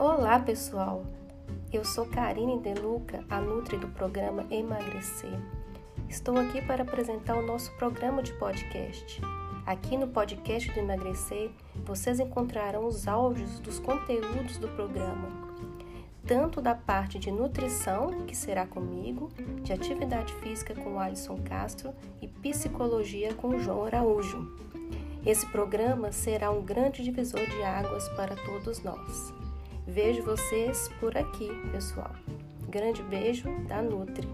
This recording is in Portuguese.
Olá, pessoal! Eu sou Karine Deluca, a Nutri do programa Emagrecer. Estou aqui para apresentar o nosso programa de podcast. Aqui no podcast do Emagrecer, vocês encontrarão os áudios dos conteúdos do programa, tanto da parte de nutrição, que será comigo, de atividade física com Alisson Castro e psicologia com João Araújo. Esse programa será um grande divisor de águas para todos nós. Vejo vocês por aqui, pessoal. Grande beijo da Nutri.